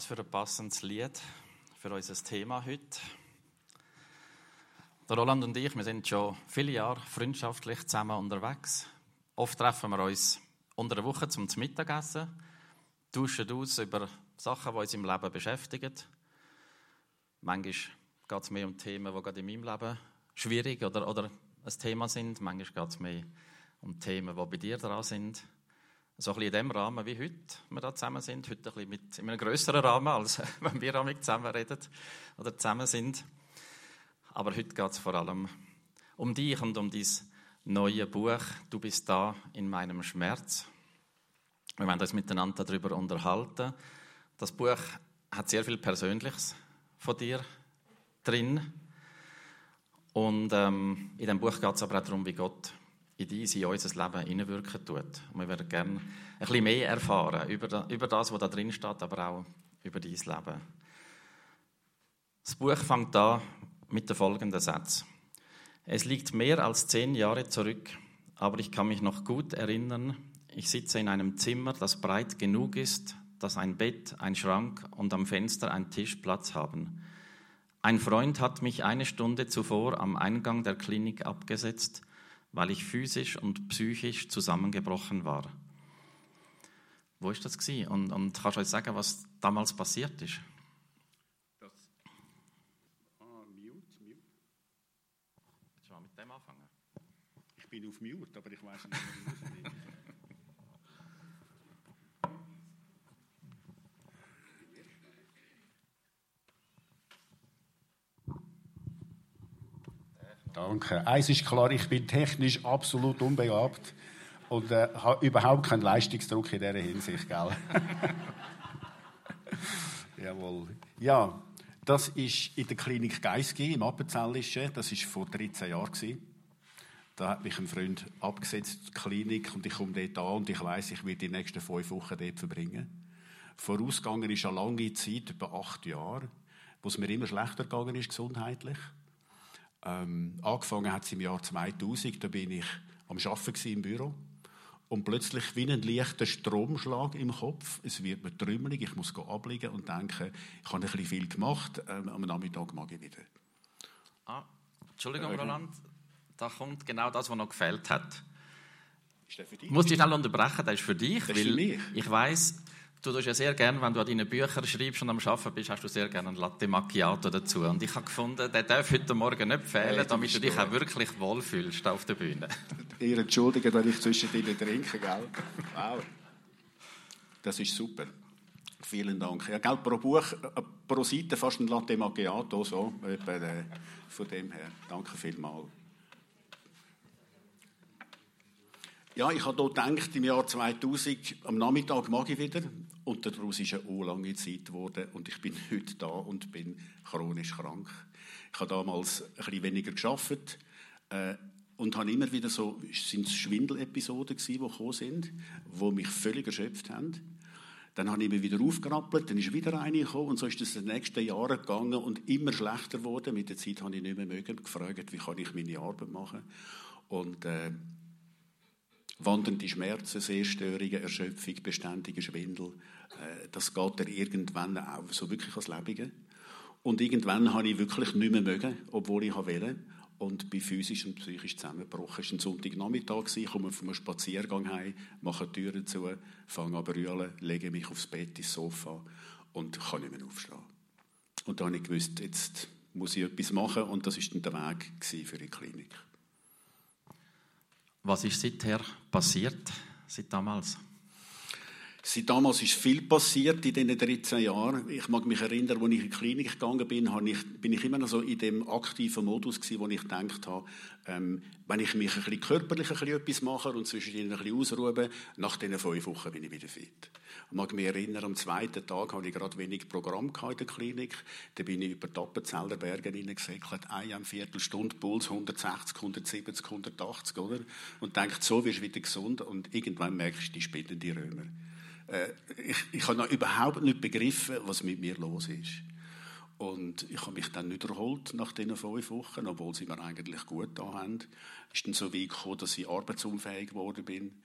Was für ein passendes Lied für unser Thema heute. Der Roland und ich, wir sind schon viele Jahre freundschaftlich zusammen unterwegs. Oft treffen wir uns unter der Woche zum Mittagessen, tauschen aus über Sachen, die uns im Leben beschäftigen. Manchmal geht es mehr um Themen, die gerade in meinem Leben schwierig oder, oder ein Thema sind. Manchmal geht es mehr um Themen, die bei dir dran sind. So ein bisschen in dem Rahmen wie heute wir da zusammen sind. Heute ein bisschen mit, in einem größeren Rahmen, als wenn wir damit zusammen reden oder zusammen sind. Aber heute geht es vor allem um dich und um dein neues Buch. Du bist da in meinem Schmerz. Wir werden uns miteinander darüber unterhalten. Das Buch hat sehr viel Persönliches von dir drin. Und ähm, in dem Buch geht es aber auch darum, wie Gott in dies, in unser Leben hineinwirken tut. Und wir würden gerne ein bisschen mehr erfahren über, über das, was da drin steht, aber auch über dein Leben. Das Buch fängt an mit dem folgenden Satz. Es liegt mehr als zehn Jahre zurück, aber ich kann mich noch gut erinnern. Ich sitze in einem Zimmer, das breit genug ist, dass ein Bett, ein Schrank und am Fenster ein Tisch Platz haben. Ein Freund hat mich eine Stunde zuvor am Eingang der Klinik abgesetzt weil ich physisch und psychisch zusammengebrochen war. Wo ist das gewesen? Und, und kannst du uns sagen, was damals passiert ist? Das. Ah, Mute, Mute. Willst du mal mit dem anfangen? Ich bin auf Mute, aber ich weiß nicht, wie ich Danke. Eins ist klar, ich bin technisch absolut unbegabt und äh, habe überhaupt keinen Leistungsdruck in dieser Hinsicht, gell? Jawohl. Ja, das ist in der Klinik Geisgi im Appenzellischen. Das ist vor 13 Jahren. Da hat mich ein Freund abgesetzt, die Klinik, und ich komme dort an und ich weiß, ich werde die nächsten fünf Wochen dort verbringen. Vorausgegangen ist eine lange Zeit, über acht Jahre, wo es mir immer schlechter gegangen ist gesundheitlich. Ähm, angefangen hat es im Jahr 2000, da bin ich am Arbeiten im Büro. Und plötzlich wie ein leichter Stromschlag im Kopf. Es wird mir trümmelig, ich muss abliegen und denken, ich habe ein bisschen viel gemacht, ähm, am Nachmittag mag ich wieder. Ah, Entschuldigung, Roland, da kommt genau das, was noch gefehlt hat. Ist der für dich? Ich muss dich schnell unterbrechen, das ist für dich, Das ist für mich. ich weiß, du tust ja sehr gerne, wenn du an deinen Büchern schreibst und am Arbeiten bist, hast du sehr gerne einen Latte Macchiato dazu. Und ich habe gefunden, der darf heute Morgen nicht fehlen, Hey, damit du dich auch wirklich wohlfühlst auf der Bühne. Ihr entschuldigt, wenn ich zwischen ihnen trinke, gell? Wow. Das ist super. Vielen Dank. Ja, gell, pro Buch, äh, pro Seite fast ein Latte Macchiato, so, äh, von dem her. Danke vielmals. Ja, ich habe dort gedacht, im Jahr 2000, am Nachmittag mag ich wieder. Und daraus ist eine lange Zeit geworden. Und ich bin heute da und bin chronisch krank. Ich habe damals ein bisschen weniger geschafft. Äh, und habe immer wieder so, Schwindelepisoden gewesen, die gekommen sind, die mich völlig erschöpft haben. Dann habe ich mich wieder aufgerappelt, dann ist wieder eine gekommen und so ist es in den nächsten Jahren gegangen und immer schlechter geworden. Mit der Zeit habe ich nicht mehr mögen, gefragt, wie kann ich meine Arbeit machen. Und äh, wandernde Schmerzen, Sehstörungen, Erschöpfung, beständiger Schwindel, äh, das geht dann irgendwann auch so wirklich ans Lebige. Und irgendwann habe ich wirklich nicht mehr mögen, obwohl ich wollte. Und bin physisch und psychisch zusammengebrochen. Es war ein Sonntagnachmittag, ich komme von einem Spaziergang heim, mache die Türen zu, fange an zu lege mich aufs Bett, ins Sofa und kann nicht mehr aufstehen. Und da habe ich gewusst, jetzt muss ich etwas machen und das war dann der Weg für die Klinik. Was ist seither passiert, seit damals? Seit damals ist viel passiert in diesen 13 Jahren. Ich mag mich erinnern, als ich in die Klinik gegangen bin, ich, bin ich immer noch so in dem aktiven Modus wo ich gedacht habe, ähm, wenn ich mich ein bisschen körperlich ein bisschen etwas mache und zwischendurch ein bisschen ausruhe, nach diesen fünf Wochen bin ich wieder fit. Ich mag mich erinnern, am zweiten Tag hatte ich gerade wenig Programm in der Klinik. Da bin ich über die Appenzeller Berge hineingesäckelt, eine Viertelstunde, Puls 160, 170, 180, oder? Und denkt, so wirst du wieder gesund und irgendwann merkst du die spinnenden Römer. Äh, ich, ich habe noch überhaupt nicht begriffen, was mit mir los ist. Und ich habe mich dann nicht erholt nach diesen fünf Wochen, obwohl sie mir eigentlich gut da haben. Es ist dann so weit gekommen, dass ich arbeitsunfähig geworden bin.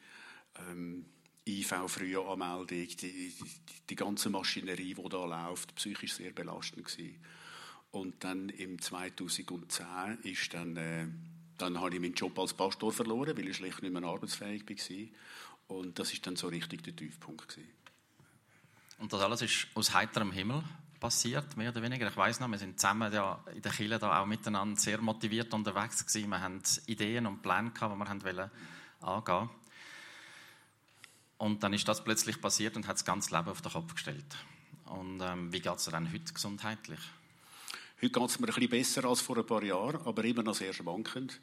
Ähm, IV-Frühanmeldung, die, die, die, ganze Maschinerie, die da läuft, psychisch sehr belastend gewesen. Und dann im 2010 ist dann, äh, dann habe ich meinen Job als Pastor verloren, weil ich schlecht nicht mehr arbeitsfähig war. Und das ist dann so richtig der Tiefpunkt gewesen. Und das alles ist aus heiterem Himmel passiert, mehr oder weniger. Ich weiß noch, wir sind zusammen ja in der Kirche da auch miteinander sehr motiviert unterwegs gewesen. Wir haben Ideen und Pläne gehabt, die wir angehen wollten. Und dann ist das plötzlich passiert und hat das ganze Leben auf den Kopf gestellt. Und ähm, wie geht es dir dann heute gesundheitlich? Heute geht es mir ein bisschen besser als vor ein paar Jahren, aber immer noch sehr schwankend.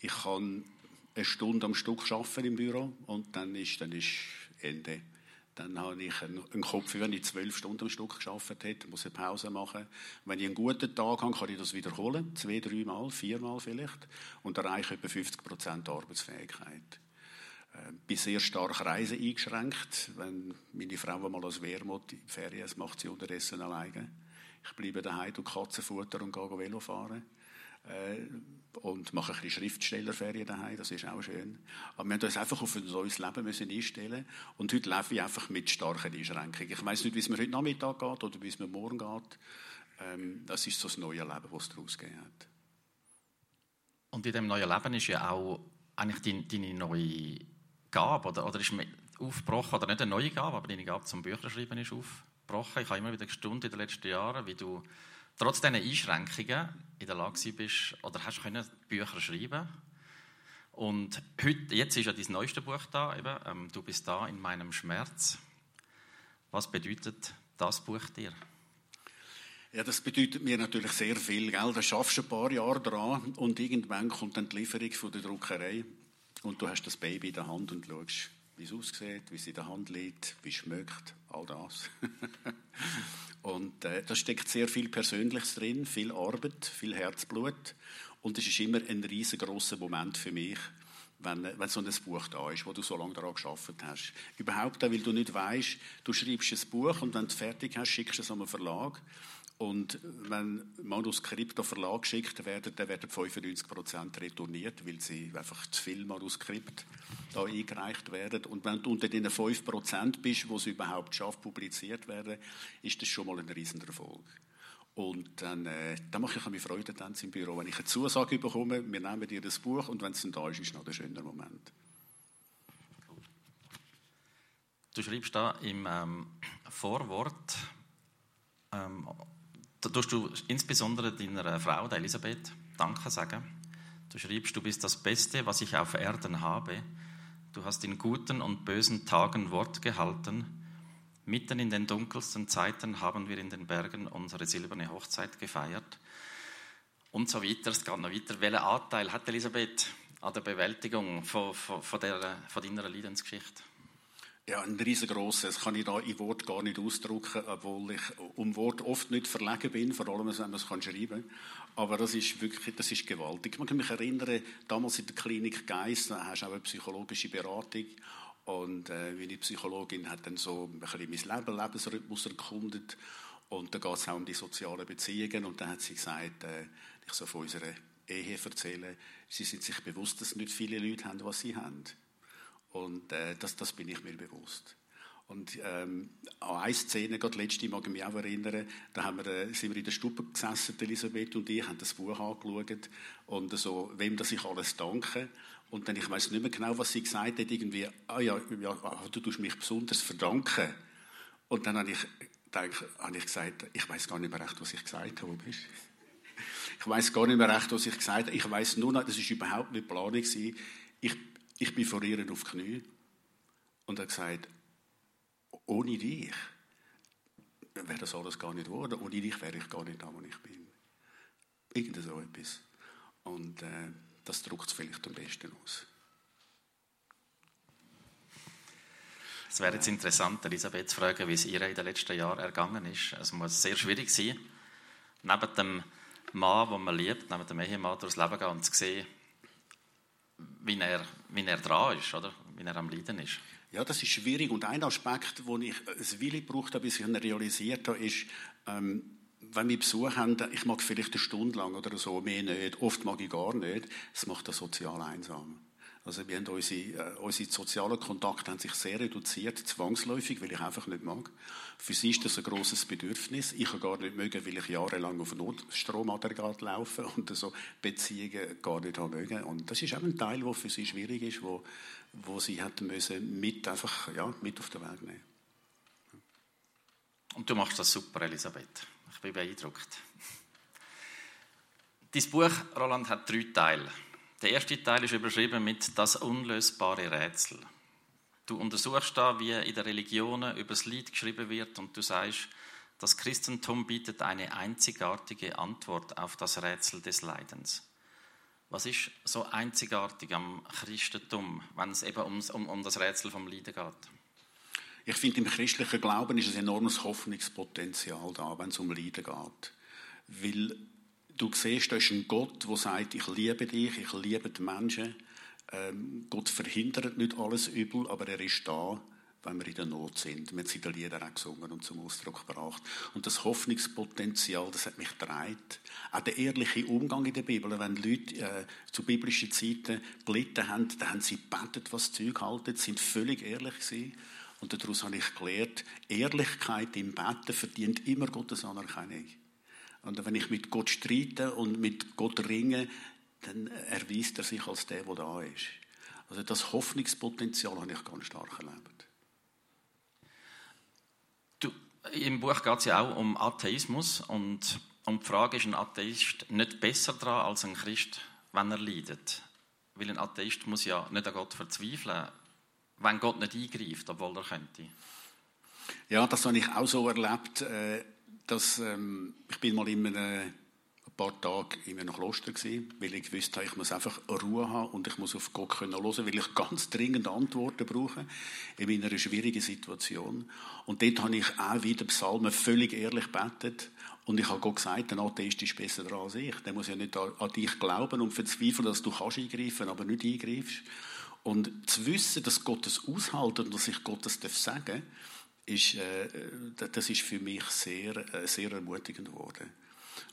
Ich kann eine Stunde am Stück arbeiten im Büro und dann ist, dann ist Ende. Dann habe ich einen Kopf, wenn ich zwölf Stunden am Stück geschafft hätte, muss eine Pause machen. Wenn ich einen guten Tag habe, kann ich das wiederholen, zwei, dreimal, viermal vielleicht, und erreiche etwa 50 Prozent Arbeitsfähigkeit. Ich äh, bin sehr stark Reisen eingeschränkt. Wenn meine Frau mal als Wehrmut in die Ferien, macht sie unterdessen alleine. Ich bleibe daheim und Katzenfutter und gehe Velo fahren. Und mache ein bisschen Schriftstellerferien daheim, das ist auch schön. Aber wir haben uns einfach auf ein neues Leben müssen einstellen und heute lebe ich einfach mit starken Einschränkungen. Ich weiß nicht, wie es mir heute Nachmittag geht oder wie es mir morgen geht. Ähm, das ist so das neue Leben, das es daraus gegeben hat. Und in diesem neuen Leben ist ja auch eigentlich deine, deine neue Gabe, oder, oder ist aufgebrochen, oder nicht eine neue Gabe, aber deine Gabe zum Bücherschreiben ist aufgebrochen. Ich habe immer wieder gestaunt in den letzten Jahren, wie du trotz diesen Einschränkungen in der Lage bist oder hast können Bücher schreiben und heute, jetzt ist ja dein neueste Buch da, eben, ähm, «Du bist da in meinem Schmerz». Was bedeutet das Buch dir? Ja, das bedeutet mir natürlich sehr viel. Gell? Da schaffst ein paar Jahre dran und irgendwann kommt dann die Lieferung von der Druckerei und du hast das Baby in der Hand und schaust, wie es aussieht, wie es in der Hand liegt, wie es schmeckt, all das. Und äh, da steckt sehr viel Persönliches drin, viel Arbeit, viel Herzblut. Und es ist immer ein riesengroßer Moment für mich, wenn, äh, wenn so ein Buch da ist, wo du so lange daran geschafft hast. Überhaupt auch, weil du nicht weißt, du schreibst ein Buch und wenn du fertig hast, schickst du es an einen Verlag und wenn Manuskripte an Verlag geschickt werden, dann werden 95 Prozent retourniert, weil sie einfach zu viel Manuskript da eingereicht werden. Und wenn du unter den 5 Prozent bist, wo sie überhaupt schafft, publiziert werden, ist das schon mal ein Riesenerfolg. Und dann, äh, dann mache ich mir Freude dann im Büro, wenn ich eine Zusage bekomme, wir nehmen dir das Buch und wenn es dann da ist, ist es noch ein schöner Moment. Du schreibst da im ähm, Vorwort, ähm, da tust du insbesondere deiner Frau, der Elisabeth, Danke sagen. Du schreibst, du bist das Beste, was ich auf Erden habe. Du hast in guten und bösen Tagen Wort gehalten. Mitten in den dunkelsten Zeiten haben wir in den Bergen unsere silberne Hochzeit gefeiert. Und so weiter. Es geht noch weiter. Welchen Anteil hat Elisabeth an der Bewältigung von, von, von, der, von deiner Leidensgeschichte? Ja, ein riesengroßes. Das kann ich da in Wort gar nicht ausdrücken, obwohl ich um Wort oft nicht verlegen bin, vor allem wenn man es schreiben kann. Aber das ist wirklich, das ist gewaltig. Man kann mich erinnern, damals in der Klinik Geist, da hast du auch eine psychologische Beratung. Und äh, meine Psychologin hat dann so ein bisschen mein Leben, Lebensrhythmus erkundet. Und da geht es auch um die sozialen Beziehungen. Und dann hat sie gesagt, äh, ich soll von unserer Ehe erzählen, sie sind sich bewusst, dass nicht viele Leute haben, was sie haben. Und äh, das, das bin ich mir bewusst. Und ähm, an eine Szene, gerade letzte mag ich mich auch erinnern, da haben wir, äh, sind wir in der Stube gesessen, Elisabeth und ich, haben das Buch angeschaut und so, wem das ich alles danke. Und dann, ich weiß nicht mehr genau, was sie gesagt hat, irgendwie, ah ja, ja ah, du tust mich besonders verdanken. Und dann habe ich, habe ich gesagt, ich weiß gar nicht mehr recht, was ich gesagt habe. Ich weiß gar nicht mehr recht, was ich gesagt habe. Ich weiß nur noch, das ist überhaupt nicht Planung Ich ich bin vor ihr auf Knie und er gesagt, ohne dich wäre das alles gar nicht geworden. Ohne dich wäre ich gar nicht da, wo ich bin. Irgend so etwas. Und äh, das drückt es vielleicht am besten aus. Es wäre jetzt interessant, Elisabeth zu fragen, wie es ihr in den letzten Jahren ergangen ist. Es muss sehr schwierig sein, neben dem Mann, den man liebt, neben dem Ehemann durchs Leben gehen und zu sehen, wie er, wie er dran ist, oder? wie er am Leiden ist. Ja, das ist schwierig. Und ein Aspekt, wo ich ein Weile gebraucht habe, bis ich ihn realisiert habe, ist, ähm, wenn wir Besuch haben, ich mag vielleicht eine Stunde lang oder so, mehr nicht, oft mag ich gar nicht, das macht das sozial einsam. Also wir haben unsere, äh, unsere sozialen Kontakte haben sich sehr reduziert, zwangsläufig, weil ich einfach nicht mag. Für sie ist das ein großes Bedürfnis. Ich kann gar nicht mögen, weil ich jahrelang auf Notstromaggregat laufe und so Beziehungen gar nicht haben mögen. Und das ist auch ein Teil, der für sie schwierig ist, wo, wo sie hätten müssen mit einfach ja, mit auf den Weg nehmen. Und du machst das super, Elisabeth. Ich bin beeindruckt. Dein Buch, Roland, hat drei Teile. Der erste Teil ist überschrieben mit Das unlösbare Rätsel. Du untersuchst da, wie in der Religion über das Lied geschrieben wird und du sagst, das Christentum bietet eine einzigartige Antwort auf das Rätsel des Leidens. Was ist so einzigartig am Christentum, wenn es eben um, um, um das Rätsel vom Leiden geht? Ich finde, im christlichen Glauben ist ein enormes Hoffnungspotenzial da, wenn es um Leiden geht. Weil du siehst, da ist ein Gott, der sagt, ich liebe dich, ich liebe die Menschen. Ähm, Gott verhindert nicht alles Übel, aber er ist da, wenn wir in der Not sind. Wir haben es in den auch gesungen und zum Ausdruck gebracht. Und das Hoffnungspotenzial, das hat mich getragen. Auch der ehrliche Umgang in der Bibel. Wenn Leute äh, zu biblischen Zeiten gelitten haben, dann haben sie gebetet, was Zeug halten, sind völlig ehrlich gewesen. Und daraus habe ich gelernt, Ehrlichkeit im Betten verdient immer Gottes Anerkennung. Und wenn ich mit Gott streite und mit Gott ringe, dann erweist er sich als der, der da ist. Also das Hoffnungspotenzial habe ich ganz stark erlebt. Du, Im Buch geht es ja auch um Atheismus und um die Frage, ist ein Atheist nicht besser dran als ein Christ, wenn er leidet? Weil ein Atheist muss ja nicht an Gott verzweifeln, wenn Gott nicht eingreift, obwohl er könnte. Ja, das habe ich auch so erlebt. Äh, dass, ähm, ich bin mal in einem, ein paar Tage in einem Kloster gewesen, weil ich wusste, ich muss einfach Ruhe haben und ich muss auf Gott können hören, weil ich ganz dringend Antworten brauche in einer schwierigen Situation. Und dort habe ich auch wieder Psalmen völlig ehrlich betet und ich habe Gott gesagt, ein Atheist ist besser dran als ich. Der muss ja nicht an, dich glauben und verzweifeln, dass du kannst eingreifen, aber nicht eingreifst. Und zu wissen, dass Gott es aushält und dass ich Gott das sagen darf, ist, äh, das ist für mich sehr, äh, sehr ermutigend geworden.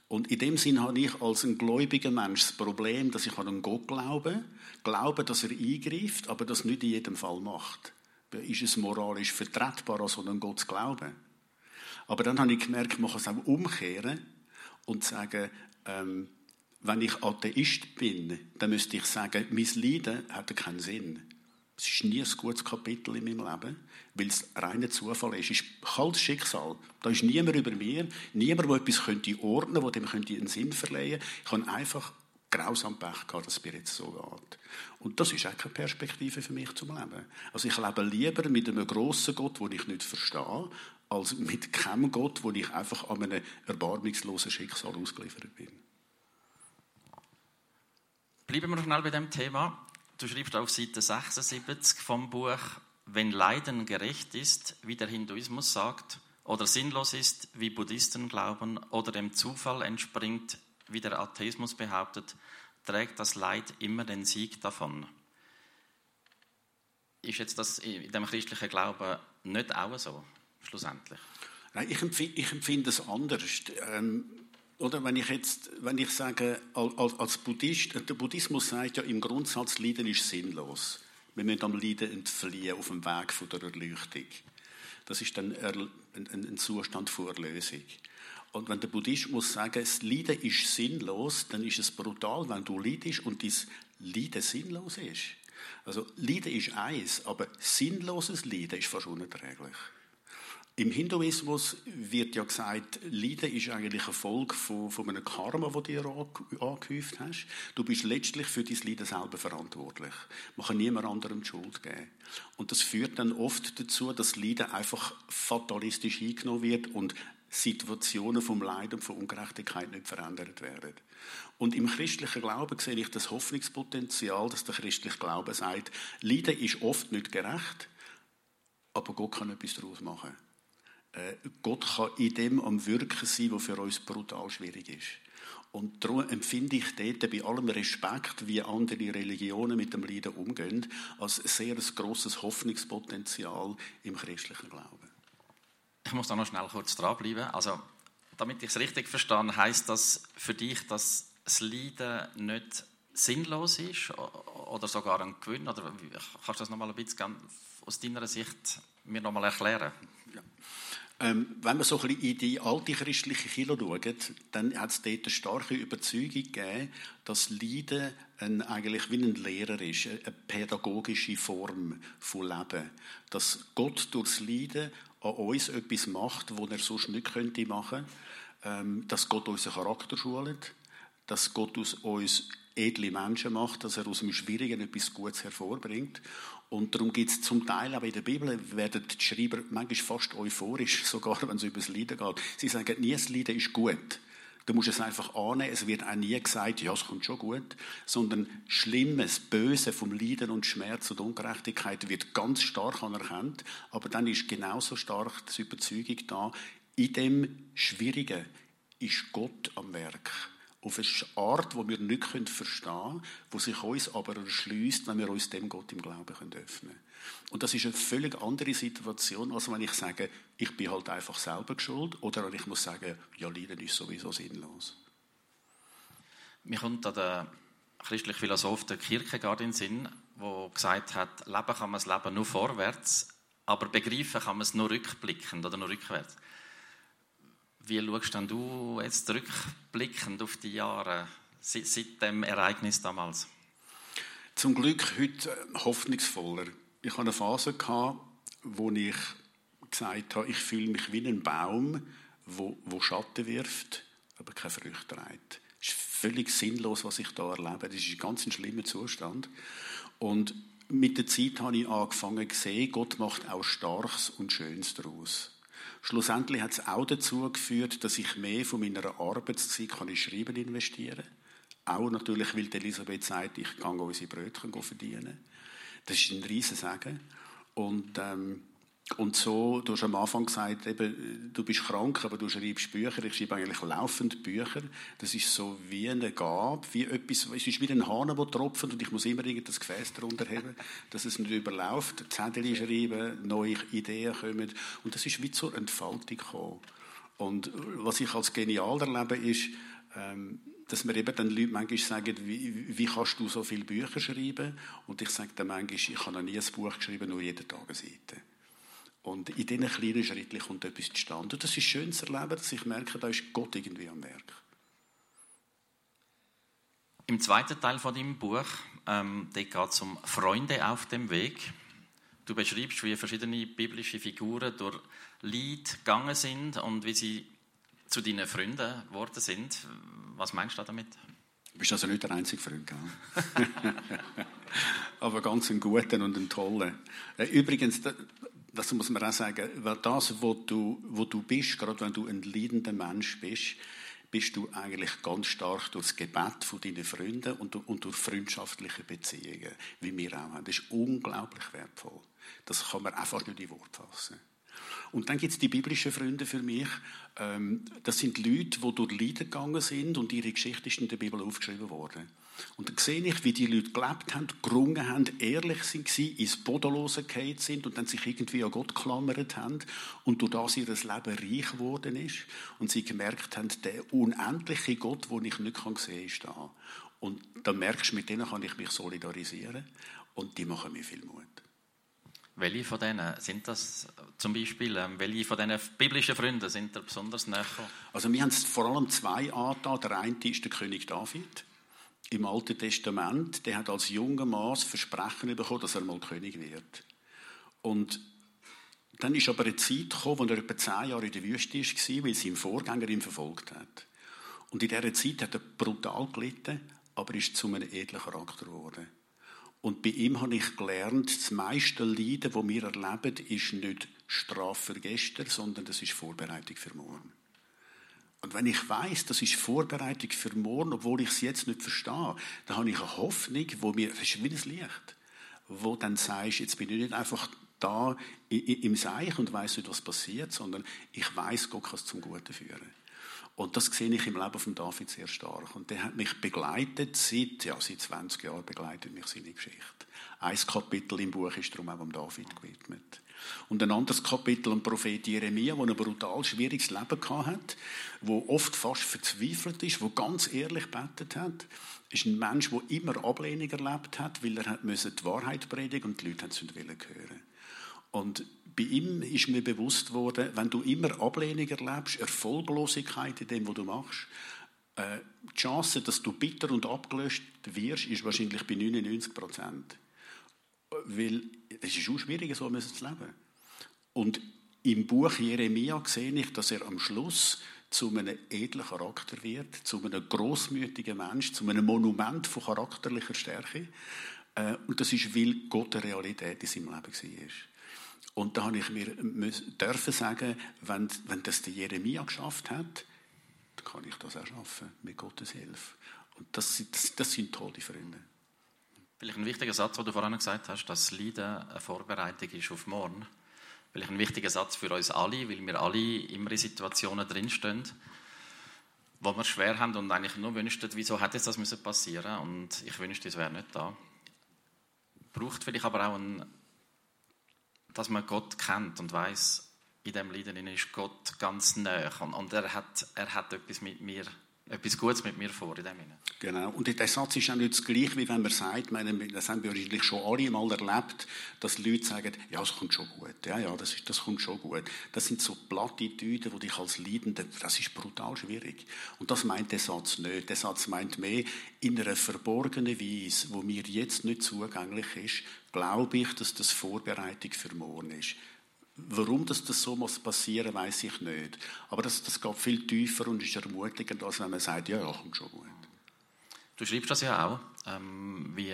Und in dem Sinn habe ich als ein gläubiger Mensch das Problem, dass ich an einen Gott glaube, glaube, dass er eingreift, aber das nicht in jedem Fall macht. Ist es moralisch vertretbar, an so einen Gott zu glauben? Aber dann habe ich gemerkt, man kann es auch umkehren und sagen, ähm, wenn ich Atheist bin, dann müsste ich sagen, mein Leiden hat keinen Sinn. Es ist nie ein gutes Kapitel in meinem Leben, weil es reiner Zufall ist. Es ist kaltes Schicksal. Da ist niemand über mir, niemand, der etwas könnte ordnen könnte, dem könnte einen Sinn verleihen. Ich habe einfach grausam Pech gehabt, dass es mir jetzt so geht. Und das ist auch keine Perspektive für mich zum Leben. Also ich lebe lieber mit einem grossen Gott, den ich nicht verstehe, als mit keinem Gott, wo ich einfach an einem erbarmungslosen Schicksal ausgeliefert bin. Bleiben wir noch schnell bei dem Thema. Du schreibst auf Seite 76 vom Buch, wenn Leiden gerecht ist, wie der Hinduismus sagt, oder sinnlos ist, wie Buddhisten glauben, oder dem Zufall entspringt, wie der Atheismus behauptet, trägt das Leid immer den Sieg davon. Ist jetzt das in dem christlichen Glauben nicht auch so, schlussendlich? Nein, ich empfinde, es anders. Ähm, oder wenn ich jetzt, wenn ich sage, als, als Buddhist, der Buddhismus sagt ja im Grundsatz, Leiden ist sinnlos. Wir müssen am Leiden entfliehen auf dem Weg von der Erleuchtung. Das ist dann ein, Zustand von Erlösung. Und wenn der Buddhismus sagt, das Leiden ist sinnlos, dann ist es brutal, wenn du leidest und dein Leiden sinnlos ist. Also Leiden ist eins, aber sinnloses Leiden ist fast unerträglich. Im Hinduismus wird ja gesagt, Leiden ist eigentlich eine Folge von, von einem Karma, das du dir angehäuft hast. Du bist letztlich für dein Leiden selber verantwortlich. Man kann niemand anderem die Schuld geben. Und das führt dann oft dazu, dass Leiden einfach fatalistisch eingenommen wird und Situationen vom Leid und von Ungerechtigkeit nicht verändert werden. Und im christlichen Glauben sehe ich das Hoffnungspotenzial, dass der christliche Glaube sagt, Leiden ist oft nicht gerecht, aber Gott kann etwas daraus machen. Äh, Gott kann in dem am Wirken sein, was für uns brutal schwierig ist. Und darum empfinde ich dort bei allem Respekt, wie andere Religionen mit dem Leiden umgehen, als sehr ein grosses Hoffnungspotenzial im christlichen Glauben. Ich muss da noch schnell kurz dranbleiben. Also, damit ich es richtig verstehe, heißt das für dich, dass das Leiden nicht sinnlos ist oder sogar ein Gewinn? Oder kannst du das noch mal ein bisschen aus deiner Sicht mir noch mal erklären? Ja. Ähm, wenn wir so ein bisschen in die alte christliche Kirche schauen, dann hat es dort eine starke Überzeugung gegeben, dass Leiden ein, eigentlich wie ein Lehrer ist, eine pädagogische Form von Leben. Dass Gott durchs Leiden an uns etwas macht, was er sonst nicht könnte machen könnte. Ähm, dass Gott unseren Charakter schult, dass Gott aus uns edle Menschen macht, dass er aus dem Schwierigen etwas Gutes hervorbringt. Und darum gibt es zum Teil auch in der Bibel, werden die Schreiber manchmal fast euphorisch, sogar wenn es über das Leiden geht. Sie sagen, nie das Leiden ist gut. Du musst es einfach annehmen. Es wird auch nie gesagt, ja, es kommt schon gut. Sondern Schlimmes, Böse vom Leiden und Schmerz und Ungerechtigkeit wird ganz stark anerkannt. Aber dann ist genauso stark die Überzeugung da, in dem Schwierigen ist Gott am Werk auf eine Art, die wir nicht verstehen können, die sich uns aber erschließt, wenn wir uns dem Gott im Glauben öffnen können. Und das ist eine völlig andere Situation, als wenn ich sage, ich bin halt einfach selber schuld, oder ich muss sagen, ja, Leiden ist sowieso sinnlos. Mir kommt da der christliche Philosoph der Kierkegaard in den Sinn, der gesagt hat, leben kann man das Leben nur vorwärts, aber begreifen kann man es nur rückblickend oder nur rückwärts. Wie schaust du jetzt rückblickend auf die Jahre seit, seit dem Ereignis damals? Zum Glück heute äh, hoffnungsvoller. Ich hatte eine Phase, wo ich gesagt habe, ich fühle mich wie ein Baum, wo, wo Schatten wirft, aber keine Früchte trägt. Es ist völlig sinnlos, was ich da erlebe. Das ist ein ganz schlimmer Zustand. Und mit der Zeit habe ich angefangen zu sehen, Gott macht auch Starkes und Schönes daraus. Schlussendlich hat es auch dazu geführt, dass ich mehr von meiner Arbeitszeit kann in Schreiben investieren kann. Auch natürlich, weil Elisabeth sagt, ich kann unsere Brötchen verdienen. Das ist ein riesen Segen. Und ähm, und so, du hast am Anfang gesagt, eben, du bist krank, aber du schreibst Bücher. Ich schreibe eigentlich laufend Bücher. Das ist so wie eine Gabe, wie etwas, es ist wie ein Hahn, der tropft und ich muss immer das Gefäß darunter haben, dass es nicht überläuft. Zettel schreiben, neue Ideen kommen. Und das ist wie zur Entfaltung gekommen. Und was ich als genial erlebe, ist, ähm, dass mir eben dann Leute manchmal sagen, wie, wie kannst du so viele Bücher schreiben? Und ich sage dann manchmal, ich habe noch nie ein Buch geschrieben, nur jeden Tag eine Seite. Und in diesen kleinen Schritten kommt etwas zustande. Und das ist schön zu erleben, dass ich merke, da ist Gott irgendwie am Werk. Im zweiten Teil von deinem Buch ähm, geht es um Freunde auf dem Weg. Du beschreibst, wie verschiedene biblische Figuren durch Leid gegangen sind und wie sie zu deinen Freunden geworden sind. Was meinst du damit? Du bist also nicht der einzige Freund, gell? Aber ganz einen guten und einen tollen. Äh, übrigens, das muss man auch sagen, weil das, wo du, wo du bist, gerade wenn du ein leidender Mensch bist, bist du eigentlich ganz stark durch das Gebet von deinen Freunden und, und durch freundschaftliche Beziehungen, wie wir auch haben. Das ist unglaublich wertvoll. Das kann man einfach nicht in Wort fassen. Und dann gibt es die biblischen Freunde für mich. Ähm, das sind Leute, die durch Leiden gegangen sind und ihre Geschichte ist in der Bibel aufgeschrieben worden. Und dann sehe ich, wie die Leute gelebt haben, gerungen haben, ehrlich sind, ins Bodenlose gefallen sind und dann sich irgendwie an Gott geklammert haben und durch das ihr Leben reich geworden ist und sie gemerkt haben, der unendliche Gott, den ich nicht sehen kann, ist da. Und dann merkst du, mit denen kann ich mich solidarisieren und die machen mir viel Mut. Welche von denen sind das zum Beispiel? Ähm, welche von diesen biblischen Freunden sind da besonders näher? Also wir haben vor allem zwei angetan. Der eine ist der König David im Alten Testament. Der hat als junger Mann das Versprechen bekommen, dass er mal König wird. Und dann ist aber eine Zeit gekommen, wo er etwa zehn Jahre in der Wüste war, weil sein Vorgänger ihn verfolgt hat. Und in dieser Zeit hat er brutal gelitten, aber ist zu einem edlen Charakter geworden. Und bei ihm habe ich gelernt, das meiste Leiden, das wir erleben, ist nicht Strafe für gestern, sondern das ist Vorbereitung für morgen. Und wenn ich weiß, das ist Vorbereitung für morgen, obwohl ich es jetzt nicht verstehe, dann habe ich eine Hoffnung, wo mir, ist wie ein Licht, wo dann sagst, jetzt bin ich nicht einfach da im Seich und weiß nicht, was passiert, sondern ich weiß, Gott kann es zum Guten führen. Und das sehe ich im Leben von David sehr stark. Und der hat mich begleitet seit, ja, seit 20 Jahren begleitet mich seine Geschichte. Ein Kapitel im Buch ist darum auch um David gewidmet. Und ein anderes Kapitel am Prophet Jeremia, der ein brutal schwieriges Leben hat, wo oft fast verzweifelt ist, wo ganz ehrlich betet hat, ist ein Mensch, der immer Ablehnung erlebt hat, weil er die Wahrheit predigen und die Leute es nicht hören. Und bei ihm ist mir bewusst worden, wenn du immer Ablehnung erlebst, Erfolglosigkeit in dem, was du machst, äh, die Chance, dass du bitter und abgelöscht wirst, ist wahrscheinlich bei 99 Prozent. Weil es ist auch schwierig, so zu leben. Und im Buch Jeremia sehe ich, dass er am Schluss zu einem edlen Charakter wird, zu einem großmütigen Mensch, zu einem Monument von charakterlicher Stärke. Äh, und das ist, weil Gott eine Realität in seinem Leben war. Und da habe ich mir dürfen sagen, wenn, wenn das der Jeremia geschafft hat, dann kann ich das auch schaffen, mit Gottes Hilfe. Und das, das, das sind tolle Freunde. Vielleicht ein wichtiger Satz, den du vorhin gesagt hast, dass Leiden eine Vorbereitung ist auf morgen. Vielleicht ein wichtiger Satz für uns alle, weil wir alle immer in Situationen drinstehen, wo wir schwer haben und eigentlich nur wünschten, wieso hätte das passieren müssen und ich wünschte, es wäre nicht da. Braucht vielleicht aber auch ein dass man Gott kennt und weiß, in dem Lied ist Gott ganz nah und, und er, hat, er hat etwas mit mir etwas Gutes mit mir vor in dem Sinne. Genau. Und der Satz ist auch nicht das gleiche, wie wenn man sagt, meine, das haben wir wahrscheinlich schon alle mal erlebt, dass Leute sagen, ja, das kommt schon gut. Ja, ja, das, ist, das kommt schon gut. Das sind so Plattitüden, die dich als Leidende, das ist brutal schwierig. Und das meint der Satz nicht. Der Satz meint mehr, in einer verborgenen Weise, wo mir jetzt nicht zugänglich ist, glaube ich, dass das Vorbereitung für morgen ist. Warum das, das so muss passieren, weiß ich nicht. Aber das, das geht viel tiefer und ist ermutigend, als wenn man sagt, ja, ja, kommt schon gut. Du schreibst das ja auch. Ähm, wie,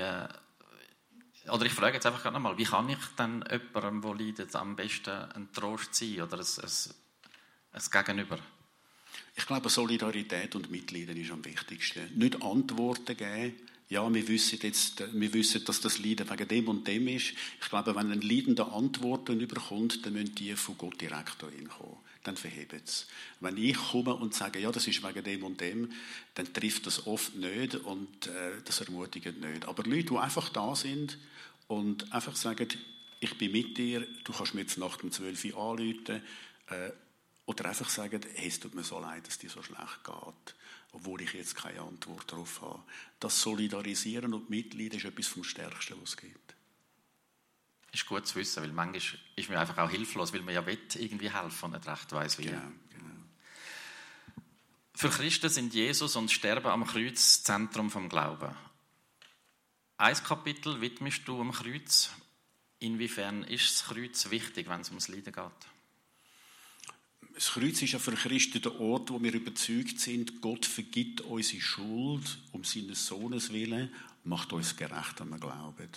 oder ich frage jetzt einfach gerade nochmal, wie kann ich denn jemandem, der leidet, am besten ein Trost sein oder ein, ein, ein Gegenüber? Ich glaube, Solidarität und Mitleiden ist am wichtigsten. Nicht Antworten geben, ja, wir wissen jetzt, wir wissen, dass das Leiden wegen dem und dem ist. Ich glaube, wenn ein Leidender Antworten überkommt, dann müssen die von Gott direkt dahin kommen. Dann verhebt es. Wenn ich komme und sage, ja, das ist wegen dem und dem, dann trifft das oft nicht und äh, das ermutigt nicht. Aber Leute, die einfach da sind und einfach sagen, ich bin mit dir, du kannst mir jetzt nach dem 12 Uhr anrufen, äh, oder einfach sagen, hey, es tut mir so leid, dass dir so schlecht geht obwohl ich jetzt keine Antwort darauf habe. Das Solidarisieren und Mitleid ist etwas vom Stärksten, was es gibt. Ist gut zu wissen, weil manchmal ist man einfach auch hilflos, weil man ja will irgendwie helfen und nicht recht weiß, wie. Genau, genau. Für Christen sind Jesus und Sterben am Kreuz das Zentrum vom Glauben. Ein Kapitel widmest du am Kreuz. Inwiefern ist das Kreuz wichtig, wenn es ums Leiden geht? Das Kreuz ist ja für Christen der Ort, wo wir überzeugt sind, Gott vergibt unsere Schuld um seines Sohnes willen, macht uns gerecht, wenn wir glauben.